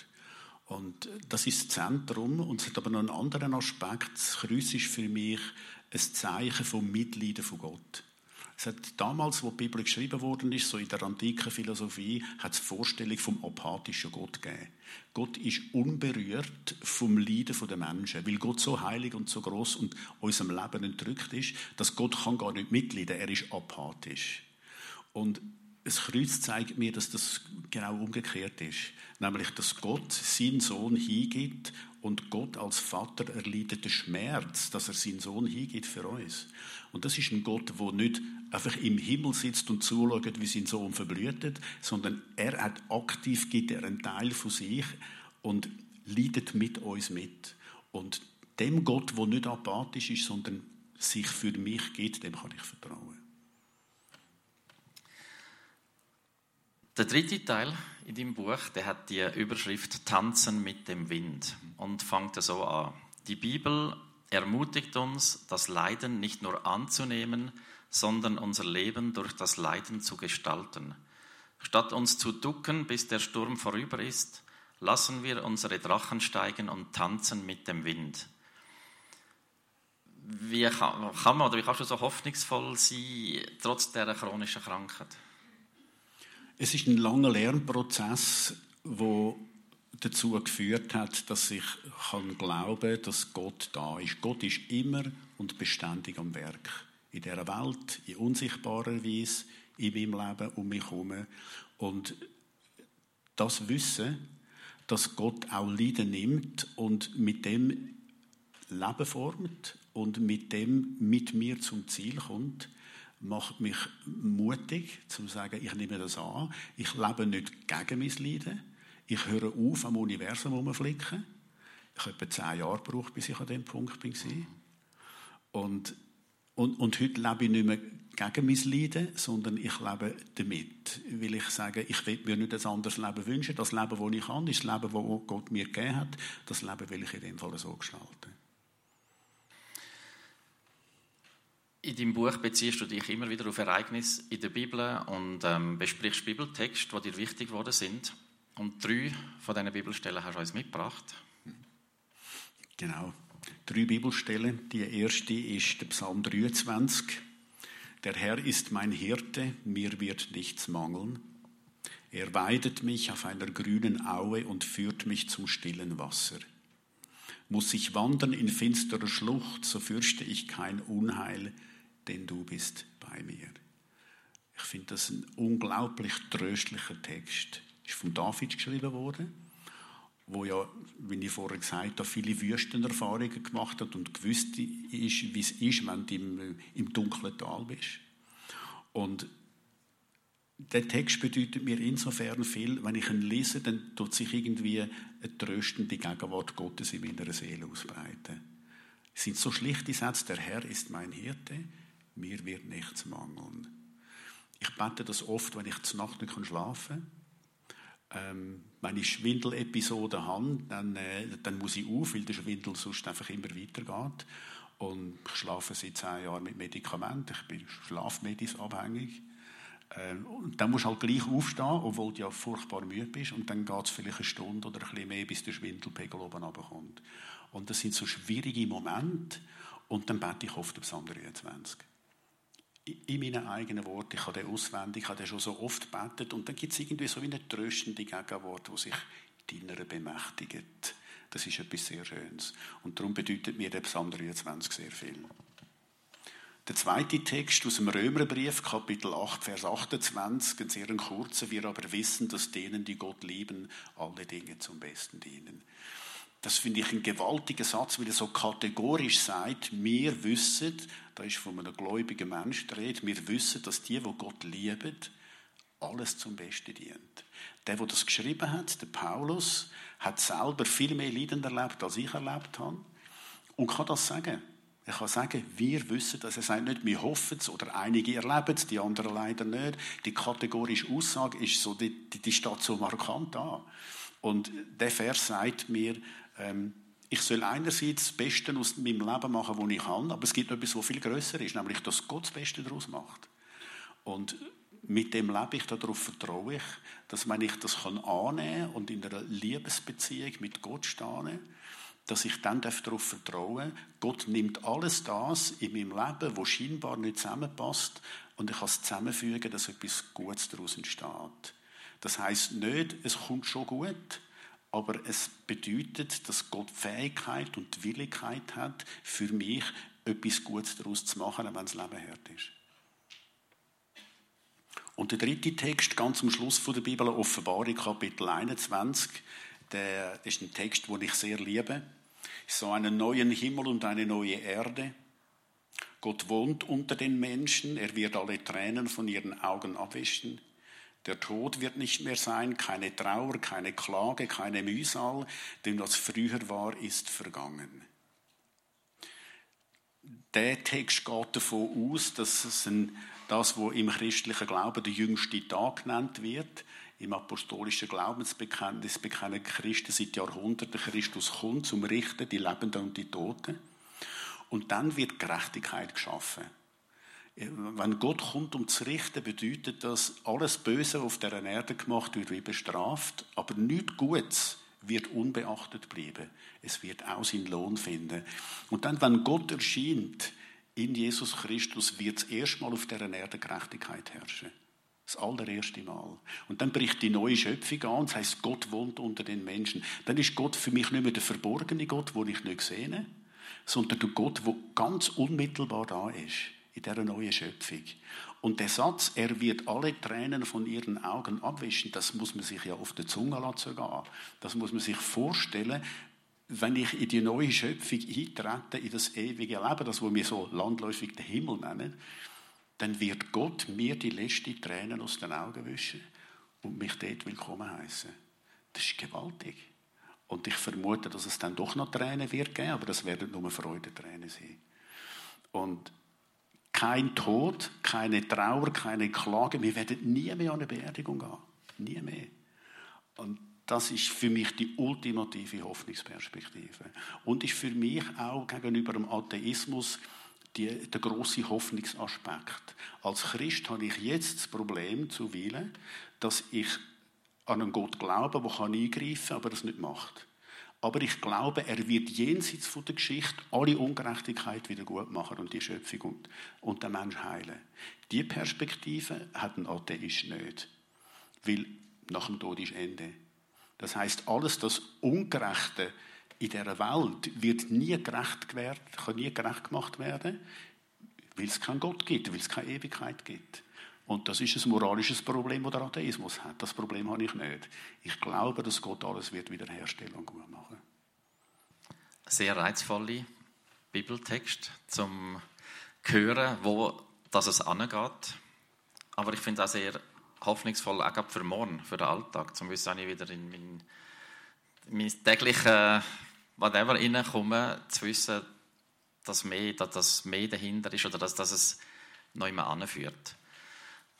Und das ist das Zentrum. Und es hat aber noch einen anderen Aspekt. Das Kreuz ist für mich ein Zeichen vom Mitleiden von Gott. Es hat damals, wo die Bibel geschrieben worden ist, so in der antiken Philosophie, hat es Vorstellung vom apathischen Gott gegeben. Gott ist unberührt vom Leiden der Menschen, weil Gott so heilig und so groß und unserem Leben entrückt ist, dass Gott kann gar nicht mitleiden. Er ist apathisch. Und das Kreuz zeigt mir, dass das genau umgekehrt ist. Nämlich, dass Gott seinen Sohn hingibt und Gott als Vater erleidet den Schmerz, dass er seinen Sohn hingibt für uns. Und das ist ein Gott, der nicht einfach im Himmel sitzt und zuschaut, wie sein Sohn verblühtet, sondern er hat aktiv, gibt er einen Teil von sich und leidet mit uns mit. Und dem Gott, der nicht apathisch ist, sondern sich für mich gibt, dem kann ich vertrauen. Der dritte Teil in deinem Buch, der hat die Überschrift Tanzen mit dem Wind und fängt so an. Die Bibel ermutigt uns, das Leiden nicht nur anzunehmen, sondern unser Leben durch das Leiden zu gestalten. Statt uns zu ducken, bis der Sturm vorüber ist, lassen wir unsere Drachen steigen und tanzen mit dem Wind. Wie kann, kann man oder wie kannst du so hoffnungsvoll sein, trotz dieser chronischen Krankheit? Es ist ein langer Lernprozess, wo dazu geführt hat, dass ich kann glauben, dass Gott da ist. Gott ist immer und beständig am Werk in dieser Welt, in unsichtbarer Weise, in meinem Leben um mich herum. Und das Wissen, dass Gott auch Leiden nimmt und mit dem Leben formt und mit dem mit mir zum Ziel kommt, macht mich mutig, zu sagen, ich nehme das an. Ich lebe nicht gegen mein Leiden. Ich höre auf, am Universum herumflicken. Ich habe etwa zehn Jahre gebraucht, bis ich an dem Punkt war. Und, und, und heute lebe ich nicht mehr gegen mein Leiden, sondern ich lebe damit. Weil ich sage, ich will mir nicht ein anderes Leben wünschen. Das Leben, das ich kann, ist das Leben, das Gott mir gegeben hat. Das Leben will ich in dem Fall so gestalten. In deinem Buch beziehst du dich immer wieder auf Ereignisse in der Bibel und ähm, besprichst Bibeltexte, die dir wichtig geworden sind. Und drei von diesen Bibelstellen hast du uns mitgebracht. Genau. Drei Bibelstellen. Die erste ist der Psalm 23. Der Herr ist mein Hirte, mir wird nichts mangeln. Er weidet mich auf einer grünen Aue und führt mich zum stillen Wasser. Muss ich wandern in finsterer Schlucht, so fürchte ich kein Unheil, denn du bist bei mir. Ich finde das ein unglaublich tröstlicher Text. Ist von David geschrieben worden, wo ja, wie ich vorher gesagt habe, viele Wüstenerfahrungen gemacht hat und gewusst ist, wie es ist, wenn du im, im dunklen Tal bist. Und der Text bedeutet mir insofern viel, wenn ich ihn lese, dann tut sich irgendwie eine tröstende Gegenwart Gottes in meiner Seele ausbreiten. Es sind so schlichte Sätze, der Herr ist mein Hirte, mir wird nichts mangeln. Ich bete das oft, wenn ich zur Nacht nicht schlafen kann. Ähm, wenn ich Schwindelepisoden habe, dann, äh, dann muss ich auf, weil der Schwindel sonst einfach immer weitergeht. Und ich schlafe seit zehn Jahren mit Medikamenten. Ich bin schlafmedis abhängig. Ähm, und dann musst du halt gleich aufstehen, obwohl du ja furchtbar müde bist. Und dann geht es vielleicht eine Stunde oder ein bisschen mehr, bis der Schwindelpegel oben runterkommt. Und das sind so schwierige Momente. Und dann bete ich oft auf Psalm 23 in meinen eigenen Worten, ich habe den auswendig, ich habe den schon so oft gebetet und dann gibt es irgendwie so wie eine tröstende Gegenwart, die sich deiner bemächtigt. Das ist etwas sehr Schönes. Und darum bedeutet mir der Psalm 23 sehr viel. Der zweite Text aus dem Römerbrief, Kapitel 8, Vers 28, ein sehr kurzer. Wir aber wissen, dass denen, die Gott lieben, alle Dinge zum Besten dienen. Das finde ich ein gewaltiger Satz, weil er so kategorisch sagt, wir wissen, da ist von einem gläubigen Menschen die Rede, wir wissen, dass die, die Gott lieben, alles zum Besten dient. Der, der das geschrieben hat, der Paulus, hat selber viel mehr Leiden erlebt, als ich erlebt habe. Und kann das sagen. Er kann sagen, wir wissen dass Er sagt nicht, wir hoffen es oder einige erleben es, die anderen leider nicht. Die kategorische Aussage ist so, die, die, die steht so markant da. Und der Vers sagt mir, ähm, ich soll einerseits das Beste aus meinem Leben machen, was ich kann, aber es gibt etwas, was viel größer ist, nämlich, dass Gott das Beste daraus macht. Und mit dem lebe ich, darauf vertraue ich, dass wenn ich das annehmen kann und in einer Liebesbeziehung mit Gott stehe, dass ich dann darauf vertrauen Gott nimmt alles das in meinem Leben, wo scheinbar nicht zusammenpasst, und ich kann es zusammenfügen, dass etwas Gutes daraus entsteht. Das heißt nicht, es kommt schon gut, aber es bedeutet, dass Gott Fähigkeit und Willigkeit hat, für mich etwas Gutes daraus zu machen, wenn das Leben hart ist. Und der dritte Text, ganz am Schluss von der Bibel, Offenbarung, Kapitel 21, der ist ein Text, den ich sehr liebe. Ich sah einen neuen Himmel und eine neue Erde. Gott wohnt unter den Menschen, er wird alle Tränen von ihren Augen abwischen. Der Tod wird nicht mehr sein, keine Trauer, keine Klage, keine Mühsal, denn was früher war, ist vergangen. Der Text geht davon aus, dass es ein, das, was im christlichen Glauben der jüngste Tag genannt wird, im apostolischen Glaubensbekenntnis bekennen Christen seit Jahrhunderten, Christus kommt zum Richten, die Lebenden und die Toten. Und dann wird Gerechtigkeit geschaffen. Wenn Gott kommt, um zu richten, bedeutet das, alles Böse, auf der Erde gemacht wird, wird bestraft, aber nichts Gutes wird unbeachtet bleiben. Es wird auch seinen Lohn finden. Und dann, wenn Gott erscheint, in Jesus Christus, wird es erstmal auf der Erde Gerechtigkeit herrschen. Das allererste Mal. Und dann bricht die neue Schöpfung an, das heißt, Gott wohnt unter den Menschen. Dann ist Gott für mich nicht mehr der verborgene Gott, den ich nicht sehe, sondern der Gott, der ganz unmittelbar da ist, in dieser neuen Schöpfung. Und der Satz, er wird alle Tränen von ihren Augen abwischen, das muss man sich ja auf der Zunge lassen gehen. Das muss man sich vorstellen, wenn ich in die neue Schöpfung eintrete, in das ewige Leben, das, was wir so landläufig den Himmel nennen, dann wird Gott mir die letzten Tränen aus den Augen wischen und mich dort willkommen heißen. Das ist gewaltig. Und ich vermute, dass es dann doch noch Tränen wird geben, aber das werden nur Freudentränen sein. Und kein Tod, keine Trauer, keine Klage. Wir werden nie mehr an eine Beerdigung gehen. Nie mehr. Und das ist für mich die ultimative Hoffnungsperspektive. Und ist für mich auch gegenüber dem Atheismus die, der große Hoffnungsaspekt. Als Christ habe ich jetzt das Problem zuweilen, dass ich an einen Gott glaube, der eingreifen kann, aber das nicht macht. Aber ich glaube, er wird jenseits von der Geschichte alle Ungerechtigkeit wieder gut machen und die Schöpfung und, und den Mensch heilen. Die Perspektive hat ein Atheist nicht. Weil nach dem Tod ist Ende. Das heißt, alles das Ungerechte in dieser Welt wird nie gerecht gewährt, kann nie gerecht gemacht werden, weil es keinen Gott gibt, weil es keine Ewigkeit gibt. Und das ist ein moralisches Problem, das der Atheismus hat. Das Problem habe ich nicht. Ich glaube, dass Gott alles wird wiederherstellen und gut machen. Sehr reizvolle Bibeltext zum Hören, wo das es angeht. Aber ich finde auch sehr hoffnungsvoll, auch für morgen, für den Alltag, zum wissen, ich wieder in mein, mein tägliches whatever reinkomme, zu wissen, dass mehr, dass das mehr dahinter ist oder dass, dass es noch immer anführt.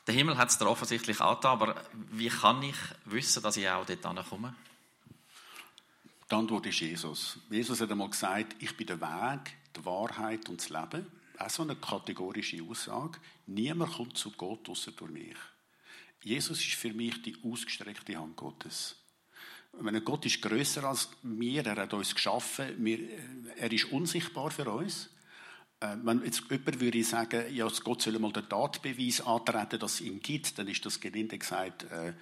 Der Himmel hat es dir offensichtlich angetan, aber wie kann ich wissen, dass ich auch dort ankomme? Die Antwort ist Jesus. Jesus hat einmal gesagt, ich bin der Weg, die Wahrheit und das Leben. Auch so eine kategorische Aussage. Niemand kommt zu Gott außer durch mich. Jesus ist für mich die ausgestreckte Hand Gottes. Meine, Gott ist größer als wir, er hat uns geschaffen, er ist unsichtbar für uns. Äh, wenn jetzt jemand würde sagen, ja, Gott soll mal den Tatbeweis antreten, dass es ihn gibt, dann ist das gelinde gesagt äh,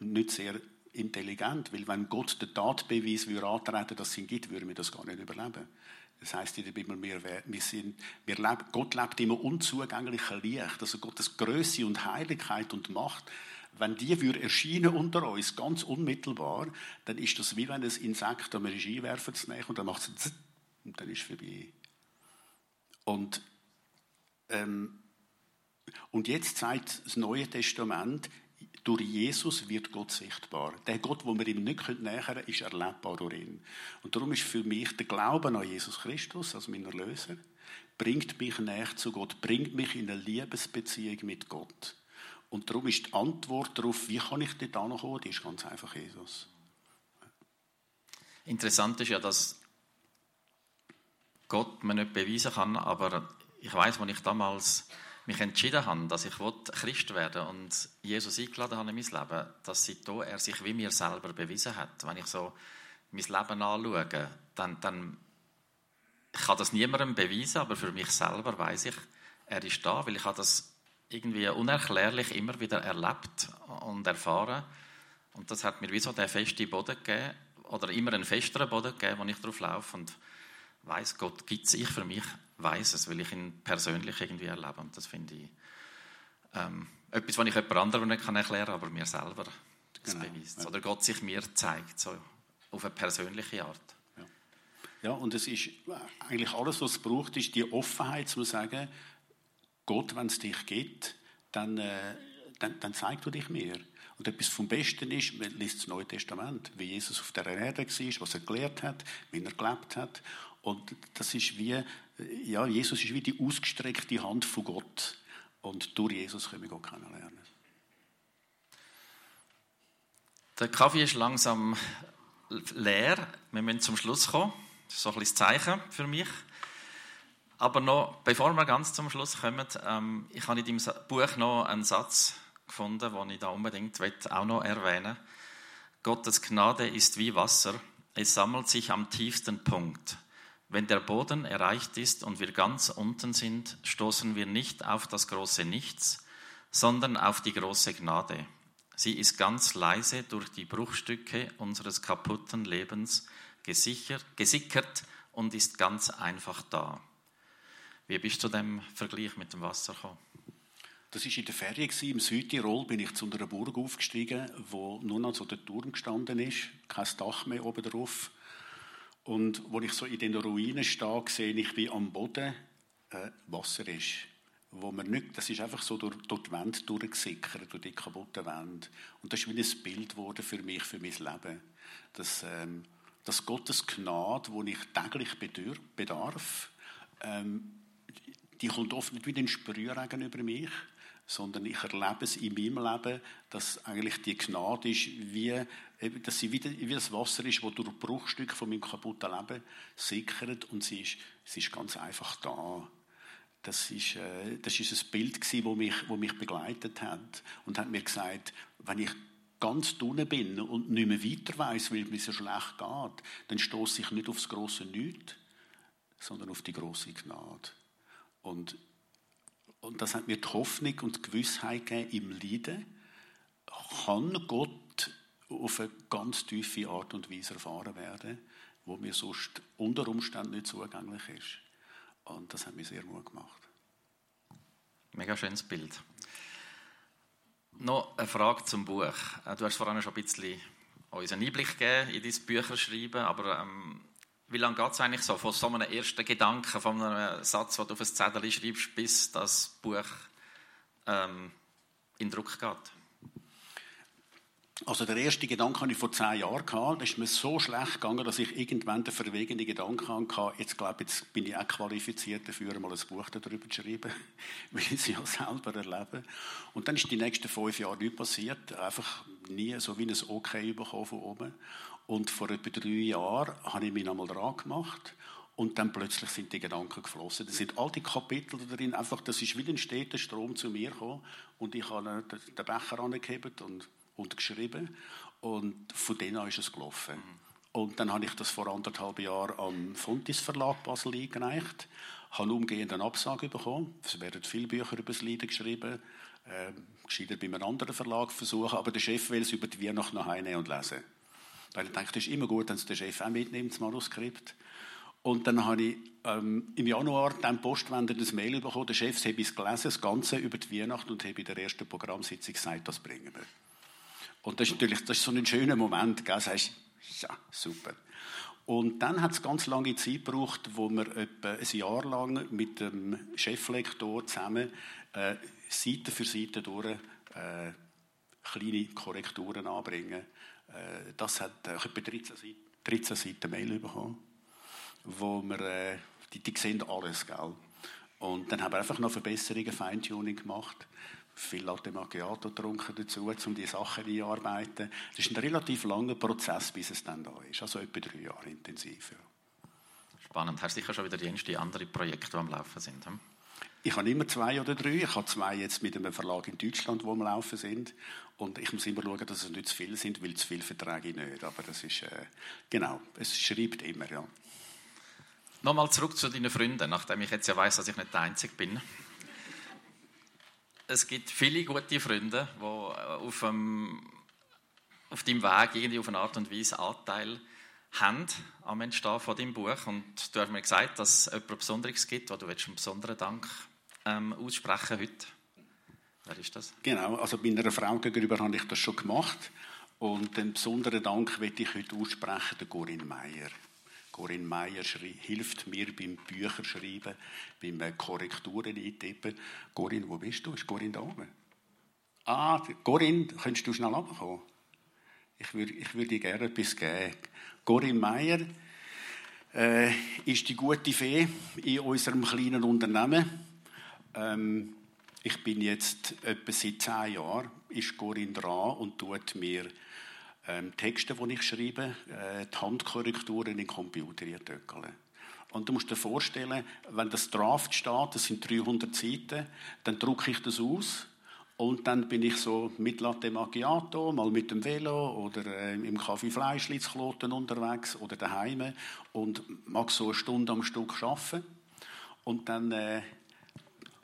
nicht sehr intelligent, weil wenn Gott den Tatbeweis würde antreten, dass es ihn gibt, würden wir das gar nicht überleben. Das heißt in der Bibel, wir, wir sind, wir leben, Gott lebt immer unzugänglichen Licht. Also Gottes Größe und Heiligkeit und Macht, wenn die würde erscheinen unter uns, ganz unmittelbar, dann ist das wie wenn ein Insekt am Regie werfen und dann macht es und dann ist es vorbei. Und, ähm, und jetzt sagt das Neue Testament, durch Jesus wird Gott sichtbar. Der Gott, wo wir ihm nicht nähern können, ist erlebbar durch ihn. Und darum ist für mich der Glaube an Jesus Christus als meinen Erlöser, bringt mich näher zu Gott, bringt mich in eine Liebesbeziehung mit Gott. Und darum ist die Antwort darauf, wie kann ich dort ankommen, die ist ganz einfach Jesus. Interessant ist ja, dass Gott mir nicht beweisen kann, aber ich weiß, als ich damals mich entschieden habe, dass ich Christ werden und Jesus eingeladen habe in mein Leben, dass seitdem er sich wie mir selber bewiesen hat. Wenn ich so mein Leben anschaue, dann, dann ich kann das niemandem beweisen, aber für mich selber weiß ich, er ist da, weil ich habe das irgendwie unerklärlich immer wieder erlebt und erfahren. Und das hat mir wie so den festen Boden gegeben, oder immer einen festeren Boden gegeben, wo ich drauf laufe und weiß Gott gibt es. Ich für mich weiß es, weil ich ihn persönlich irgendwie erlebe. Und das finde ich ähm, etwas, was ich jemand anderem nicht kann erklären kann, aber mir selber das genau. beweist. Oder Gott sich mir zeigt, so auf eine persönliche Art. Ja. ja, und es ist eigentlich alles, was es braucht, ist die Offenheit zu sagen, Gott, wenn es dich gibt, dann, äh, dann, dann zeigt du dich mir. Und etwas vom Besten ist, man liest das Neue Testament, wie Jesus auf der Erde war, was er gelehrt hat, wie er gelebt hat. Und das ist wie, ja, Jesus ist wie die ausgestreckte Hand von Gott. Und durch Jesus können wir Gott kennenlernen. Der Kaffee ist langsam leer. Wir müssen zum Schluss kommen. Das ist so ein bisschen Zeichen für mich. Aber noch, bevor wir ganz zum Schluss kommen, ähm, ich habe in deinem Buch noch einen Satz gefunden, den ich da unbedingt auch noch erwähnen Gottes Gnade ist wie Wasser. Es sammelt sich am tiefsten Punkt. Wenn der Boden erreicht ist und wir ganz unten sind, stoßen wir nicht auf das große Nichts, sondern auf die große Gnade. Sie ist ganz leise durch die Bruchstücke unseres kaputten Lebens gesichert, gesickert und ist ganz einfach da. Wie bist du dem Vergleich mit dem Wasser gekommen? Das war in der Ferien im Südtirol. Bin ich zu einer Burg aufgestiegen, wo nur noch so der Turm gestanden ist, kein Dach mehr oben drauf. Und wo ich so in den Ruinen stehe, sehe ich, wie am Boden äh, Wasser ist. Wo man nicht, das ist einfach so durch, durch die Wände durchgesickert, durch die kaputten Wände. Und das ist wie ein Bild geworden für mich, für mein Leben. Dass, ähm, dass Gottes Gnade, die ich täglich bedarf, ähm, die kommt oft nicht wie ein Sprühregen über mich, sondern ich erlebe es in meinem Leben, dass eigentlich die Gnade ist, wie, dass sie wie, wie das Wasser ist, das durch Bruchstücke von meinem kaputten Leben sickert und sie ist, sie ist ganz einfach da. Das ist, äh, das ist ein Bild gewesen, das mich, wo mich begleitet hat und hat mir gesagt, wenn ich ganz unten bin und nicht mehr weiter weiß, weil es mir so schlecht geht, dann stoße ich nicht aufs große Nichts, sondern auf die große Gnade. Und, und das hat mir die Hoffnung und die Gewissheit gegeben, im Leiden kann Gott auf eine ganz tiefe Art und Weise erfahren werden, wo mir sonst unter Umständen nicht zugänglich ist. Und das hat mir sehr Mut gemacht. Mega schönes Bild. Noch eine Frage zum Buch. Äh, du hast vorhin schon ein bisschen uns einen Einblick gegeben in dein Bücherschreiben, aber ähm, wie lange geht es eigentlich so, von so einem ersten Gedanken, von einem Satz, den du auf ein Zettel schreibst, bis das Buch ähm, in Druck geht? Also der erste Gedanke hatte ich vor zehn Jahren. Da ist mir so schlecht gegangen, dass ich irgendwann den verwegenden Gedanken hatte, jetzt glaube jetzt bin ich auch qualifiziert dafür, mal ein Buch darüber zu schreiben, weil ich es ja selber erlebe. Und dann ist die nächsten fünf Jahre nichts passiert. Einfach nie so wie ein Okay bekommen von oben. Und vor etwa drei Jahren habe ich mich einmal dran gemacht und dann plötzlich sind die Gedanken geflossen. Das sind all die Kapitel darin, einfach, das ist wie ein steter Strom zu mir gekommen und ich habe den Becher angehebt und, und geschrieben und von denen an ist es gelaufen. Mhm. Und dann habe ich das vor anderthalb Jahren am Fontis Verlag Basel eingereicht, habe umgehend eine Absage bekommen. Es werden viele Bücher über das Leiden geschrieben, äh, gescheiter bei einem anderen Verlag versuchen, aber der Chef will es über die Weihnacht nach Hause und lesen. Weil ich denke, das ist immer gut, wenn es der Chef auch mitnimmt, das Manuskript. Und dann habe ich ähm, im Januar dann Postwender ein Mail bekommen, der Chef habe es gelesen, das Ganze über die Weihnacht und habe in der ersten Programmsitzung gesagt, das bringen wir. Und das ist natürlich das ist so ein schöner Moment, gell? Sagst, ja, super. Und dann hat es ganz lange Zeit gebraucht, wo wir etwa ein Jahr lang mit dem Cheflektor zusammen äh, Seite für Seite durch äh, kleine Korrekturen anbringen das hat äh, etwa 13 Seiten, 13 Seiten Mail bekommen, wo wir, äh, die, die sehen alles, gell? Und dann haben wir einfach noch Verbesserungen, Feintuning gemacht. Viel Latte Macchiato getrunken dazu, um die Sachen einzuarbeiten. Das ist ein relativ langer Prozess, bis es dann da ist. Also etwa drei Jahre intensiv. Ja. Spannend. Hast du sicher schon wieder die andere Projekte, die am Laufen sind? Hm? Ich habe immer zwei oder drei. Ich habe zwei jetzt mit einem Verlag in Deutschland, wo am Laufen sind. Und ich muss immer schauen, dass es nicht zu viel sind, weil zu viel vertrage ich nicht. Aber das ist, äh, genau, es schreibt immer, ja. Nochmal zurück zu deinen Freunden, nachdem ich jetzt ja weiß, dass ich nicht der Einzige bin. Es gibt viele gute Freunde, die auf, dem, auf deinem Weg irgendwie auf eine Art und Weise Anteil haben am Entstehen von deinem Buch. Und du hast mir gesagt, dass es etwas Besonderes gibt, wo du einen besonderen Dank ähm, aussprechen heute. Wer ist das? Genau, also bei einer Frau gegenüber habe ich das schon gemacht. Und einen besonderen Dank möchte ich heute aussprechen, der Corinne Meyer. Corinne Meyer hilft mir beim Bücherschreiben, beim äh, Korrekturen eintippen. Corinne, wo bist du? Ist Corinne da oben? Ah, Corinne, könntest du schnell runterkommen? Ich würde, ich würde gerne etwas geben. Corinne Meyer äh, ist die gute Fee in unserem kleinen Unternehmen. Ähm, ich bin jetzt etwa seit zehn Jahren, ist Corinne dran und tut mir ähm, Texte, die ich schreibe, äh, die Handkorrekturen in den Computer eintöckeln. Und du musst dir vorstellen, wenn das Draft steht, das sind 300 Seiten, dann drucke ich das aus und dann bin ich so mit Latte Macchiato, mal mit dem Velo oder äh, im Kaffee Fleischlitzkloten unterwegs oder daheim und mag so eine Stunde am Stück arbeiten. Und dann äh,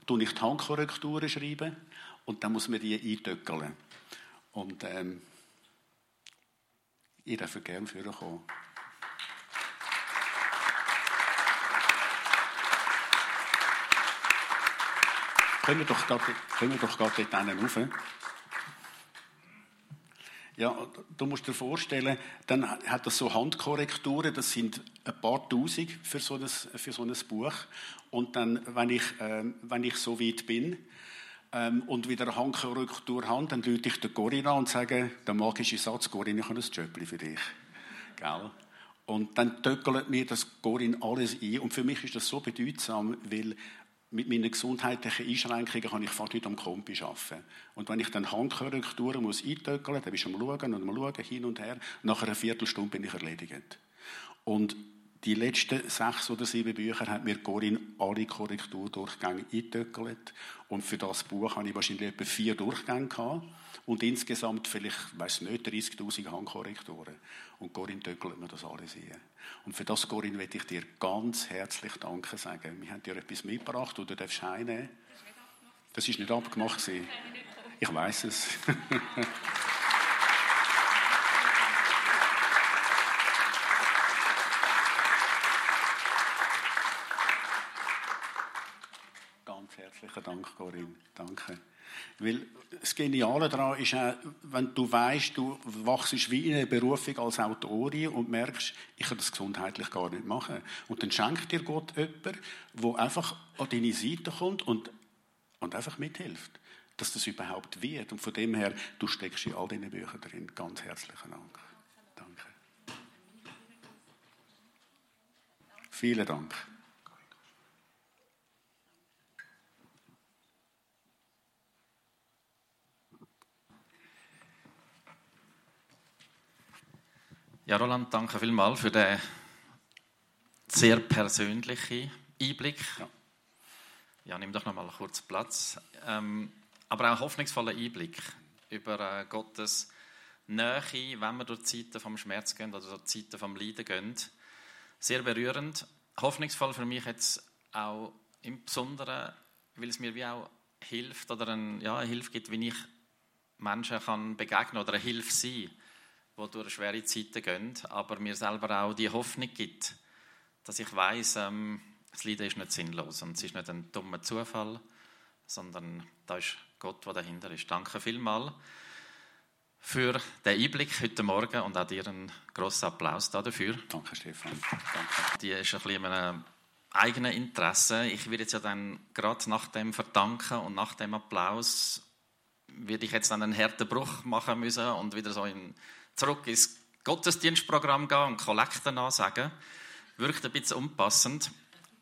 tue ich die Handkorrekturen schreiben und dann muss man die eintöckeln. Und ähm, ich darf gerne vorkommen. Können wir doch gerade, können wir doch gerade dort rauf. Ja, du musst dir vorstellen, dann hat das so Handkorrekturen, das sind ein paar Tausend für so ein, für so ein Buch. Und dann, wenn ich, äh, wenn ich so weit bin ähm, und wieder eine Handkorrektur habe, dann rufe ich den Corinna und sage, der magische Satz, Corinna, ich habe ein Jöppli für dich. Gell? Und dann töckelt mir das Corinna alles ein. Und für mich ist das so bedeutsam, weil mit meinen gesundheitlichen Einschränkungen kann ich fast nicht am Kompi arbeiten. Und wenn ich dann Handkorrekturen muss eintöckeln dann bist du am Schauen und am Schauen, hin und her. Nach einer Viertelstunde bin ich erledigt. Und die letzten sechs oder sieben Bücher hat mir Corinne alle Korrekturdurchgänge eintöckelt. Und für das Buch habe ich wahrscheinlich etwa vier Durchgänge gehabt. Und insgesamt vielleicht, weiß nicht, 30.000 Handkorrekturen. Und Corinne töckelt mir das alles ein. Und für das, Corinne, möchte ich dir ganz herzlich Danke sagen. Wir haben dir etwas mitgebracht, du darfst heimnehmen. Das ist nicht abgemacht. Ich weiß es. ganz herzlichen Dank, Corinne. Danke. Weil das Geniale daran ist auch, wenn du weißt, du wachst wie in eine Berufung als Autorin und merkst, ich kann das gesundheitlich gar nicht machen. Und dann schenkt dir Gott jemanden, der einfach an deine Seite kommt und, und einfach mithilft, dass das überhaupt wird. Und von dem her, du steckst in all diesen Büchern drin. Ganz herzlichen Dank. Danke. Vielen Dank. Ja, Roland, danke vielmals für den sehr persönlichen Einblick. Ja, ja nimm doch noch mal kurz Platz. Ähm, aber auch einen hoffnungsvollen Einblick über äh, Gottes Nähe, wenn wir durch Zeiten vom Schmerz gehen oder durch Zeiten vom Leiden gehen. Sehr berührend. Hoffnungsvoll für mich jetzt auch im Besonderen, weil es mir wie auch hilft oder ein, ja, eine Hilfe gibt, wie ich Menschen kann begegnen oder eine Hilfe sein kann die durch schwere Zeiten gehen, aber mir selber auch die Hoffnung gibt, dass ich weiß, ähm, das Leiden ist nicht sinnlos und es ist nicht ein dummer Zufall, sondern da ist Gott, der dahinter ist. Danke vielmals für den Einblick heute Morgen und auch dir einen grossen Applaus dafür. Danke, Stefan. Danke. Die ist ein bisschen einem eigenen Interesse. Ich werde jetzt ja dann gerade nach dem Verdanken und nach dem Applaus werde ich jetzt dann einen harten Bruch machen müssen und wieder so in zurück ins Gottesdienstprogramm gehen und Kollekten ansagen. Wirkt ein bisschen unpassend.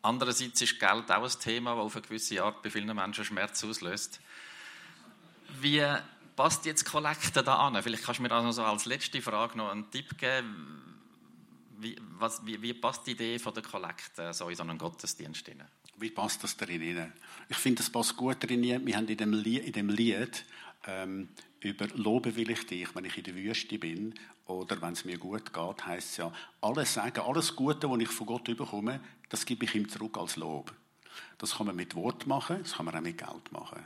Andererseits ist Geld auch ein Thema, das auf eine gewisse Art bei vielen Menschen Schmerz auslöst. Wie passt jetzt Kollekte da an? Vielleicht kannst du mir also als letzte Frage noch einen Tipp geben. Wie, was, wie, wie passt die Idee von der Kollekte so in so einen Gottesdienst rein? Wie passt das darin Ich finde, das passt gut darin. Wir haben in dem Lied, in dem Lied ähm, über Loben will ich dich, wenn ich in der Wüste bin oder wenn es mir gut geht, heißt es ja, alles sagen, alles Gute, was ich von Gott bekomme, das gebe ich ihm zurück als Lob. Das kann man mit Wort machen, das kann man auch mit Geld machen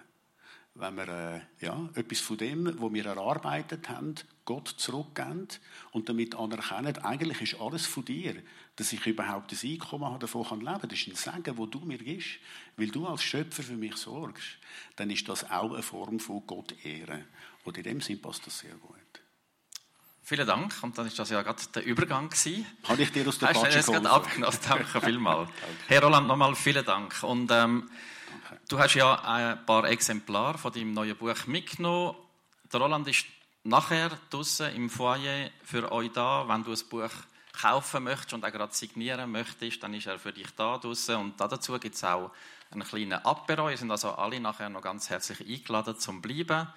wenn wir äh, ja, etwas von dem, was wir erarbeitet haben, Gott zurückgeben und damit anerkennen, eigentlich ist alles von dir, dass ich überhaupt ein Einkommen habe, davon kann leben. Das ist ein Segen, wo du mir gibst, weil du als Schöpfer für mich sorgst. Dann ist das auch eine Form von Gott ehren. Und in dem Sinn passt das sehr gut. Vielen Dank. Und dann ist das ja gerade der Übergang gewesen. Habe ich dir aus der Patsche? Hast du gerade abgenommen? Danke vielmals. Herr Roland, nochmal vielen Dank. Und ähm, Du hast ja ein paar Exemplare von deinem neuen Buch mitgenommen. Der Roland ist nachher draußen im Foyer für euch da. Wenn du ein Buch kaufen möchtest und auch gerade signieren möchtest, dann ist er für dich da draußen. Und dazu gibt es auch einen kleinen Apero. Ihr sind also alle nachher noch ganz herzlich eingeladen zum Bleiben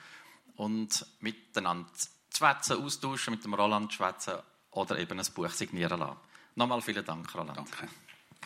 und miteinander schwätzen, austauschen, mit dem Roland schwätzen oder eben ein Buch signieren lassen. Nochmal vielen Dank, Roland. Danke.